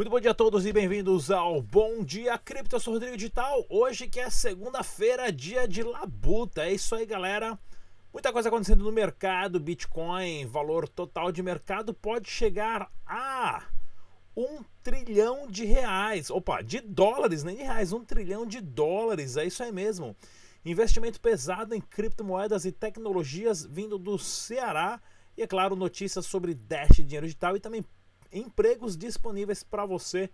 Muito bom dia a todos e bem-vindos ao Bom Dia Cripto. Eu sou Rodrigo Digital. Hoje que é segunda-feira, dia de labuta. É isso aí, galera. Muita coisa acontecendo no mercado. Bitcoin, valor total de mercado pode chegar a um trilhão de reais. Opa, de dólares, nem de reais. Um trilhão de dólares. É isso aí mesmo. Investimento pesado em criptomoedas e tecnologias vindo do Ceará. E é claro, notícias sobre Dash Dinheiro Digital e também empregos disponíveis para você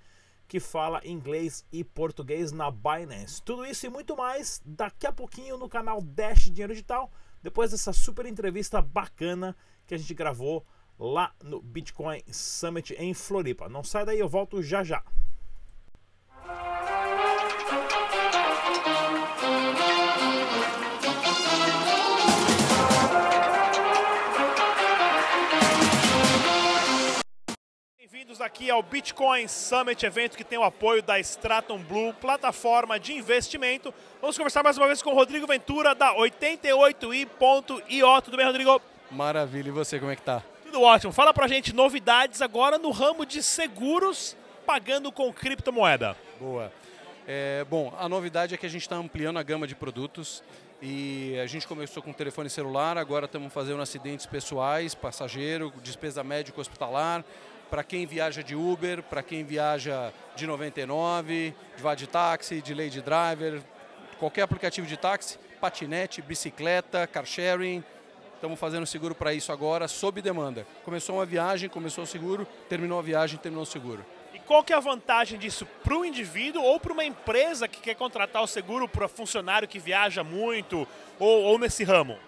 que fala inglês e português na Binance. Tudo isso e muito mais daqui a pouquinho no canal Dash Dinheiro Digital, depois dessa super entrevista bacana que a gente gravou lá no Bitcoin Summit em Floripa. Não sai daí, eu volto já já. Bem-vindos aqui ao Bitcoin Summit, evento que tem o apoio da Stratum Blue, plataforma de investimento. Vamos conversar mais uma vez com o Rodrigo Ventura, da 88i.io. Tudo bem, Rodrigo? Maravilha, e você, como é que tá? Tudo ótimo. Fala pra gente novidades agora no ramo de seguros pagando com criptomoeda. Boa. É, bom, a novidade é que a gente está ampliando a gama de produtos e a gente começou com telefone celular, agora estamos fazendo acidentes pessoais, passageiro, despesa médico hospitalar, para quem viaja de Uber, para quem viaja de 99, de vá de táxi, de Lady Driver, qualquer aplicativo de táxi, patinete, bicicleta, car sharing. Estamos fazendo seguro para isso agora, sob demanda. Começou uma viagem, começou o seguro, terminou a viagem, terminou o seguro. E qual que é a vantagem disso para o indivíduo ou para uma empresa que quer contratar o seguro para funcionário que viaja muito ou, ou nesse ramo?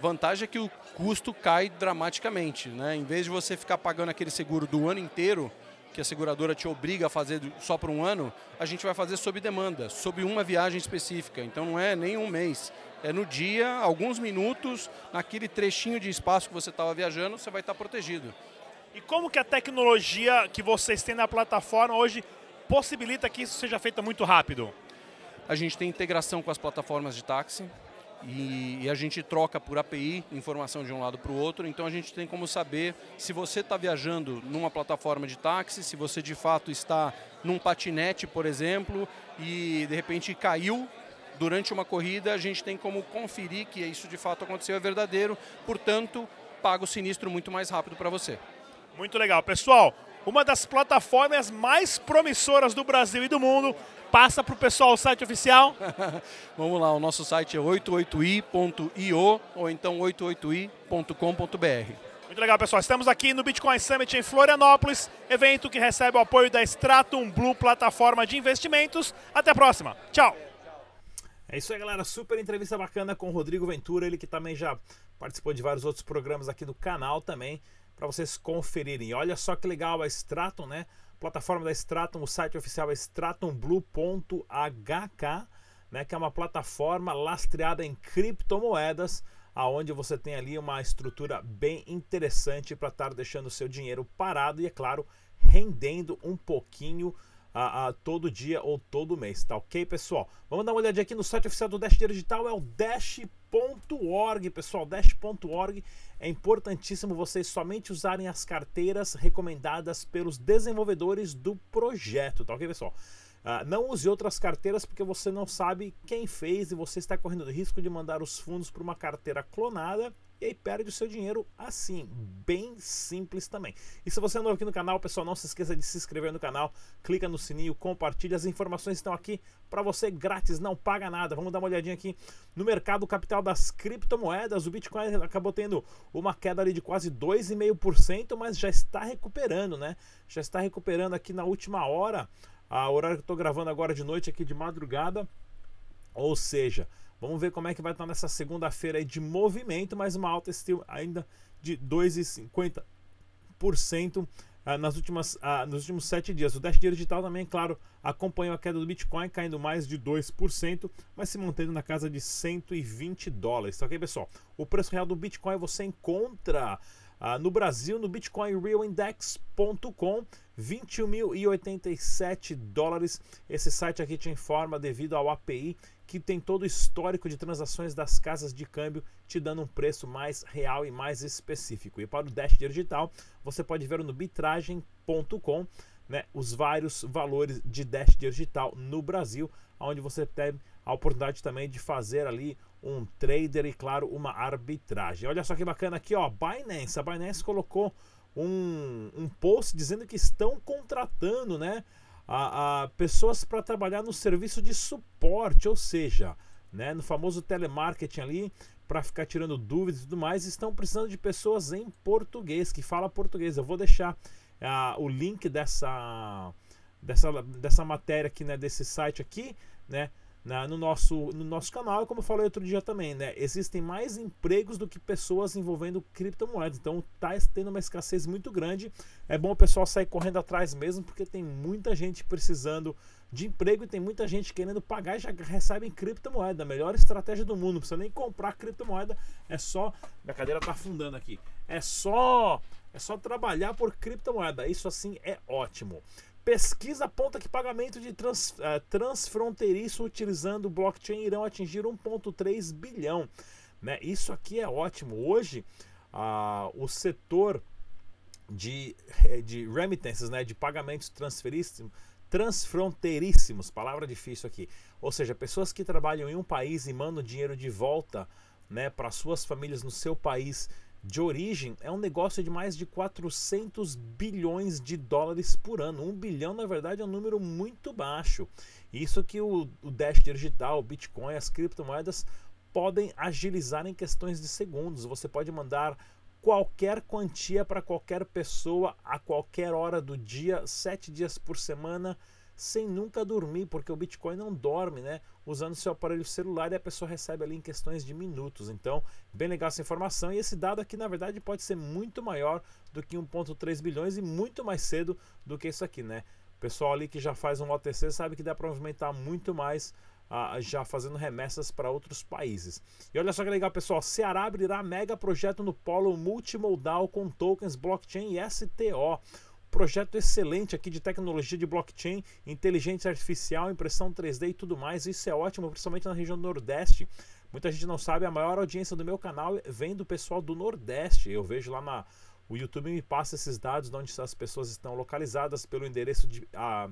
Vantagem é que o custo cai dramaticamente. Né? Em vez de você ficar pagando aquele seguro do ano inteiro, que a seguradora te obriga a fazer só por um ano, a gente vai fazer sob demanda, sob uma viagem específica. Então não é nem um mês. É no dia, alguns minutos, naquele trechinho de espaço que você estava viajando, você vai estar protegido. E como que a tecnologia que vocês têm na plataforma hoje possibilita que isso seja feito muito rápido? A gente tem integração com as plataformas de táxi, e, e, a gente troca por API informação de um lado para o outro, então a gente tem como saber se você está viajando numa plataforma de táxi, se você de fato está num patinete, por exemplo, e de repente caiu durante uma corrida, a gente tem como conferir que isso de fato aconteceu, é verdadeiro, portanto, paga o sinistro muito mais rápido para você. Muito legal. Pessoal, uma das plataformas mais promissoras do Brasil e do mundo Passa para o pessoal o site oficial. Vamos lá, o nosso site é 88i.io ou então 88i.com.br. Muito legal, pessoal. Estamos aqui no Bitcoin Summit em Florianópolis, evento que recebe o apoio da Stratum Blue, plataforma de investimentos. Até a próxima. Tchau. É isso aí, galera. Super entrevista bacana com o Rodrigo Ventura, ele que também já participou de vários outros programas aqui do canal também, para vocês conferirem. Olha só que legal a Stratum, né? Plataforma da Stratum, o site oficial é stratumblue.hk, né, que é uma plataforma lastreada em criptomoedas, aonde você tem ali uma estrutura bem interessante para estar deixando o seu dinheiro parado e, é claro, rendendo um pouquinho a, a, todo dia ou todo mês, tá ok, pessoal? Vamos dar uma olhadinha aqui no site oficial do Dash Digital, é o dash.org, pessoal, dash.org. É importantíssimo vocês somente usarem as carteiras recomendadas pelos desenvolvedores do projeto, tá ok, pessoal? Uh, não use outras carteiras porque você não sabe quem fez e você está correndo o risco de mandar os fundos para uma carteira clonada e aí perde o seu dinheiro assim, bem simples também. E se você é novo aqui no canal, pessoal, não se esqueça de se inscrever no canal, clica no sininho, compartilha, as informações estão aqui para você grátis, não paga nada. Vamos dar uma olhadinha aqui no mercado capital das criptomoedas. O Bitcoin acabou tendo uma queda ali de quase 2,5%, mas já está recuperando, né? Já está recuperando aqui na última hora, a horário que eu estou gravando agora de noite aqui de madrugada. Ou seja, Vamos ver como é que vai estar nessa segunda-feira de movimento, mas uma alta ainda de 2,50% ah, nas últimas, ah, nos últimos sete dias. O Dash Digital também, claro, acompanhou a queda do Bitcoin, caindo mais de 2%, mas se mantendo na casa de 120 dólares. Ok, pessoal? O preço real do Bitcoin você encontra ah, no Brasil, no bitcoinrealindex.com, 21.087 dólares. Esse site aqui te informa devido ao API que tem todo o histórico de transações das casas de câmbio, te dando um preço mais real e mais específico. E para o Dash Digital, você pode ver no bitragem.com né, os vários valores de Dash Digital no Brasil, onde você tem a oportunidade também de fazer ali um trader e, claro, uma arbitragem. Olha só que bacana aqui, ó, Binance. A Binance colocou um, um post dizendo que estão contratando, né, a, a pessoas para trabalhar no serviço de suporte, ou seja, né, no famoso telemarketing ali, para ficar tirando dúvidas e tudo mais, estão precisando de pessoas em português, que fala português. Eu vou deixar uh, o link dessa, dessa, dessa matéria aqui, né, desse site aqui, né, na, no, nosso, no nosso canal. E como eu falei outro dia também, né, existem mais empregos do que pessoas envolvendo criptomoedas. Então está tendo uma escassez muito grande. É bom o pessoal sair correndo atrás mesmo, porque tem muita gente precisando de emprego e tem muita gente querendo pagar e já recebem criptomoeda. A melhor estratégia do mundo. Não precisa nem comprar criptomoeda. É só. Minha cadeira tá afundando aqui. É só. É só trabalhar por criptomoeda. Isso assim é ótimo. Pesquisa aponta que pagamento de trans, uh, transfronteiriço utilizando blockchain irão atingir 1,3 bilhão. Né? Isso aqui é ótimo. Hoje, uh, o setor de, eh, de remittances, né, de pagamentos transferíssimos, transfronteiríssimos, palavra difícil aqui. Ou seja, pessoas que trabalham em um país e mandam dinheiro de volta né, para suas famílias no seu país de origem, é um negócio de mais de 400 bilhões de dólares por ano. Um bilhão, na verdade, é um número muito baixo. Isso que o, o Dash Digital, o Bitcoin, as criptomoedas podem agilizar em questões de segundos. Você pode mandar qualquer quantia para qualquer pessoa a qualquer hora do dia, sete dias por semana, sem nunca dormir, porque o Bitcoin não dorme, né? Usando seu aparelho celular e a pessoa recebe ali em questões de minutos. Então, bem legal essa informação. E esse dado aqui, na verdade, pode ser muito maior do que 1,3 bilhões e muito mais cedo do que isso aqui, né? O pessoal ali que já faz um OTC sabe que dá para movimentar muito mais ah, já fazendo remessas para outros países. E olha só que legal, pessoal. Ceará abrirá mega projeto no polo multimodal com tokens, blockchain e STO. Projeto excelente aqui de tecnologia de blockchain, inteligência artificial, impressão 3D e tudo mais. Isso é ótimo, principalmente na região do Nordeste. Muita gente não sabe, a maior audiência do meu canal vem do pessoal do Nordeste. Eu vejo lá na. O YouTube me passa esses dados de onde as pessoas estão localizadas pelo endereço de, a,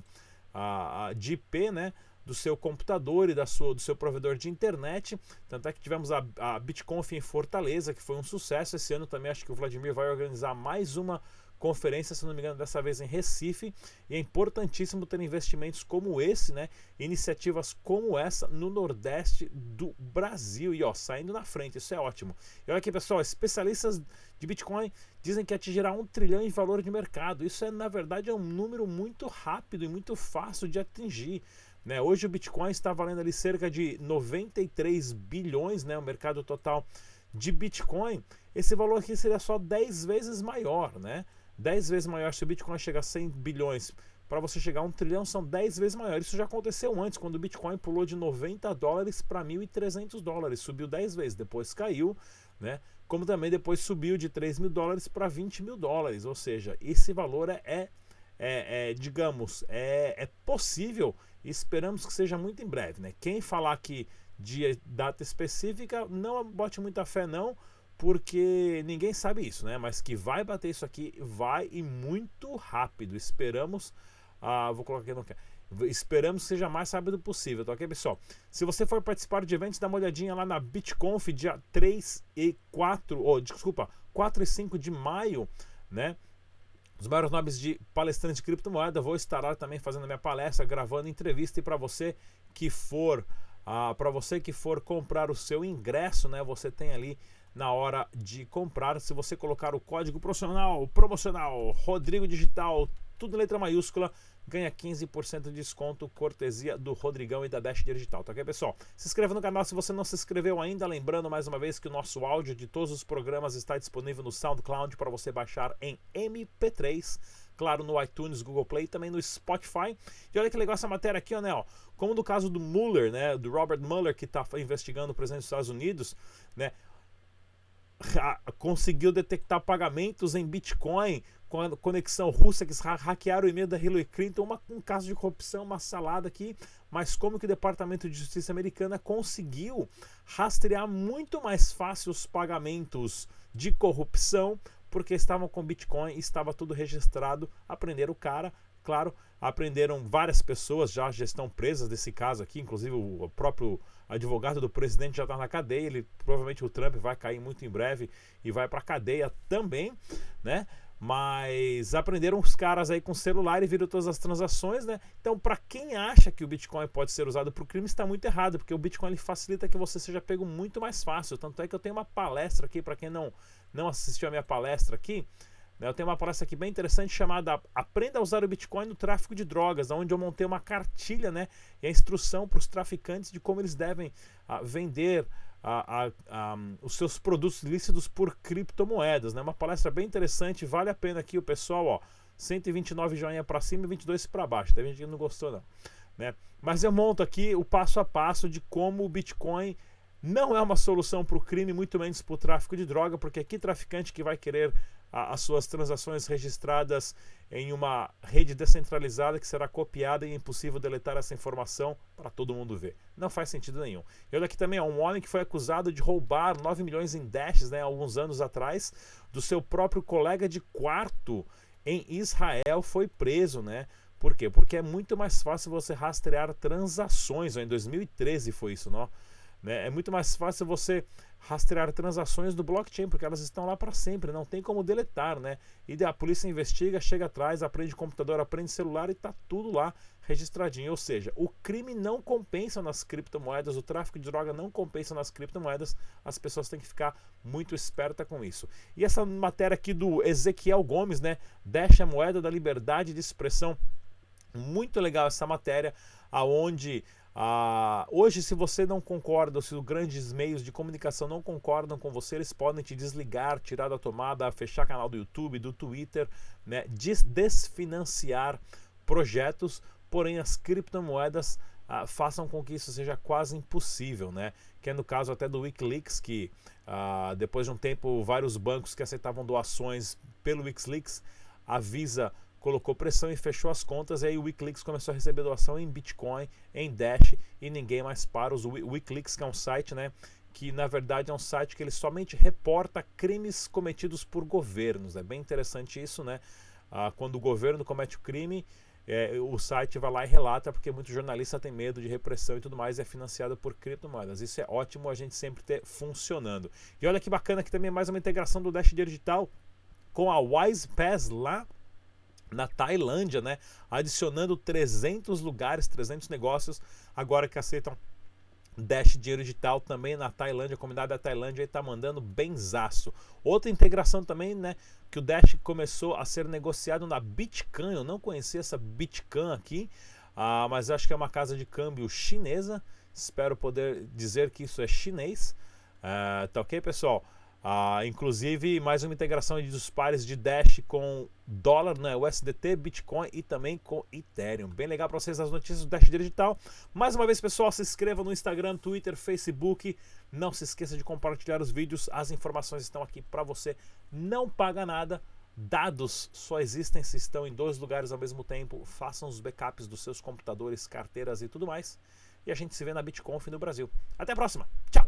a, a, de IP, né? do seu computador e da sua, do seu provedor de internet. Tanto é que tivemos a, a BitConf em Fortaleza, que foi um sucesso. Esse ano também acho que o Vladimir vai organizar mais uma conferência, se não me engano, dessa vez em Recife. E é importantíssimo ter investimentos como esse, né? Iniciativas como essa no Nordeste do Brasil. E ó, saindo na frente, isso é ótimo. E olha aqui, pessoal, especialistas de Bitcoin dizem que atingirá um trilhão em valor de mercado. Isso é, na verdade, é um número muito rápido e muito fácil de atingir. Né? Hoje o Bitcoin está valendo ali cerca de 93 bilhões, né? o mercado total de Bitcoin. Esse valor aqui seria só 10 vezes maior, né? 10 vezes maior se o Bitcoin chegar a 100 bilhões. Para você chegar a um trilhão são 10 vezes maior. Isso já aconteceu antes, quando o Bitcoin pulou de 90 dólares para 1.300 dólares. Subiu 10 vezes, depois caiu, né? Como também depois subiu de 3 mil dólares para 20 mil dólares. Ou seja, esse valor é, é, é, é digamos, é, é possível e esperamos que seja muito em breve. Né? Quem falar que de data específica, não bote muita fé não, porque ninguém sabe isso, né? Mas que vai bater isso aqui, vai e muito rápido. Esperamos, ah, vou colocar aqui no Esperamos que seja mais rápido possível, tá ok, pessoal? Se você for participar de eventos, dá uma olhadinha lá na BitConf, dia 3 e 4, ou oh, desculpa, 4 e 5 de maio, né? Os maiores nomes de palestrantes de criptomoeda. Vou estar lá também fazendo minha palestra, gravando entrevista. E para você que for, ah, para você que for comprar o seu ingresso, né? Você tem ali na hora de comprar. Se você colocar o código promocional, promocional Rodrigo Digital, tudo em letra maiúscula, ganha 15% de desconto, cortesia do Rodrigão e da Dash Digital, tá ok, pessoal? Se inscreva no canal se você não se inscreveu ainda, lembrando mais uma vez que o nosso áudio de todos os programas está disponível no SoundCloud para você baixar em MP3, claro, no iTunes, Google Play também no Spotify. E olha que legal essa matéria aqui, né, como no caso do Mueller, né, do Robert Mueller, que está investigando o presidente dos Estados Unidos, né, conseguiu detectar pagamentos em Bitcoin com a conexão russa que hackearam o e-mail da Hillary Clinton, uma, um caso de corrupção, uma salada aqui, mas como que o Departamento de Justiça americana conseguiu rastrear muito mais fácil os pagamentos de corrupção, porque estavam com Bitcoin, estava tudo registrado, aprender o cara, claro, aprenderam várias pessoas já, já estão presas desse caso aqui, inclusive o próprio advogado do presidente já está na cadeia, ele provavelmente o Trump vai cair muito em breve e vai para cadeia também, né? Mas aprenderam os caras aí com celular e viram todas as transações, né? Então, para quem acha que o Bitcoin pode ser usado para o crime, está muito errado, porque o Bitcoin ele facilita que você seja pego muito mais fácil. Tanto é que eu tenho uma palestra aqui, para quem não, não assistiu a minha palestra aqui? Eu tenho uma palestra aqui bem interessante chamada Aprenda a usar o Bitcoin no tráfico de drogas, onde eu montei uma cartilha né, e a instrução para os traficantes de como eles devem uh, vender uh, uh, os seus produtos lícitos por criptomoedas. Né? Uma palestra bem interessante, vale a pena aqui o pessoal, ó, 129 joinha para cima e 22 para baixo. Tem gente que não gostou não. Né? Mas eu monto aqui o passo a passo de como o Bitcoin não é uma solução para o crime, muito menos para o tráfico de droga, porque aqui traficante que vai querer as suas transações registradas em uma rede descentralizada que será copiada e é impossível deletar essa informação para todo mundo ver. Não faz sentido nenhum. E olha aqui também, ó, um homem que foi acusado de roubar 9 milhões em dashes né, alguns anos atrás do seu próprio colega de quarto em Israel foi preso, né? Por quê? Porque é muito mais fácil você rastrear transações. Em 2013 foi isso, não? Né? É muito mais fácil você rastrear transações do blockchain, porque elas estão lá para sempre, não tem como deletar, né? E a polícia investiga, chega atrás, aprende computador, aprende celular e está tudo lá registradinho. Ou seja, o crime não compensa nas criptomoedas, o tráfico de droga não compensa nas criptomoedas, as pessoas têm que ficar muito esperta com isso. E essa matéria aqui do Ezequiel Gomes, né? Deixa a moeda da liberdade de expressão. Muito legal essa matéria, aonde ah, hoje, se você não concorda, ou se os grandes meios de comunicação não concordam com você, eles podem te desligar, tirar da tomada, fechar canal do YouTube, do Twitter, né, des desfinanciar projetos, porém as criptomoedas ah, façam com que isso seja quase impossível, né? Que é no caso até do Wikileaks, que ah, depois de um tempo vários bancos que aceitavam doações pelo Wikileaks, a Visa colocou pressão e fechou as contas, e aí o Wikileaks começou a receber doação em Bitcoin, em Dash, e ninguém mais para. O Wikileaks, que é um site, né? Que na verdade é um site que ele somente reporta crimes cometidos por governos. É bem interessante isso, né? Ah, quando o governo comete o crime, é, o site vai lá e relata, porque muito jornalista tem medo de repressão e tudo mais, e é financiado por criptomoedas. Isso é ótimo a gente sempre ter funcionando. E olha que bacana que também é mais uma integração do Dash Digital com a Wise Pass lá na Tailândia, né? Adicionando 300 lugares, 300 negócios, agora que aceitam Dash Dinheiro Digital também na Tailândia, a comunidade da Tailândia está mandando benzaço. Outra integração também, né, que o Dash começou a ser negociado na Bitcan, eu não conhecia essa Bitcan aqui, ah, mas acho que é uma casa de câmbio chinesa, espero poder dizer que isso é chinês. Ah, tá ok, pessoal? Ah, inclusive, mais uma integração dos pares de Dash com dólar, né, USDT, Bitcoin e também com Ethereum. Bem legal para vocês as notícias do Dash Digital. Mais uma vez, pessoal, se inscreva no Instagram, Twitter, Facebook. Não se esqueça de compartilhar os vídeos. As informações estão aqui para você. Não paga nada. Dados só existem se estão em dois lugares ao mesmo tempo. Façam os backups dos seus computadores, carteiras e tudo mais. E a gente se vê na BitConf no Brasil. Até a próxima. Tchau!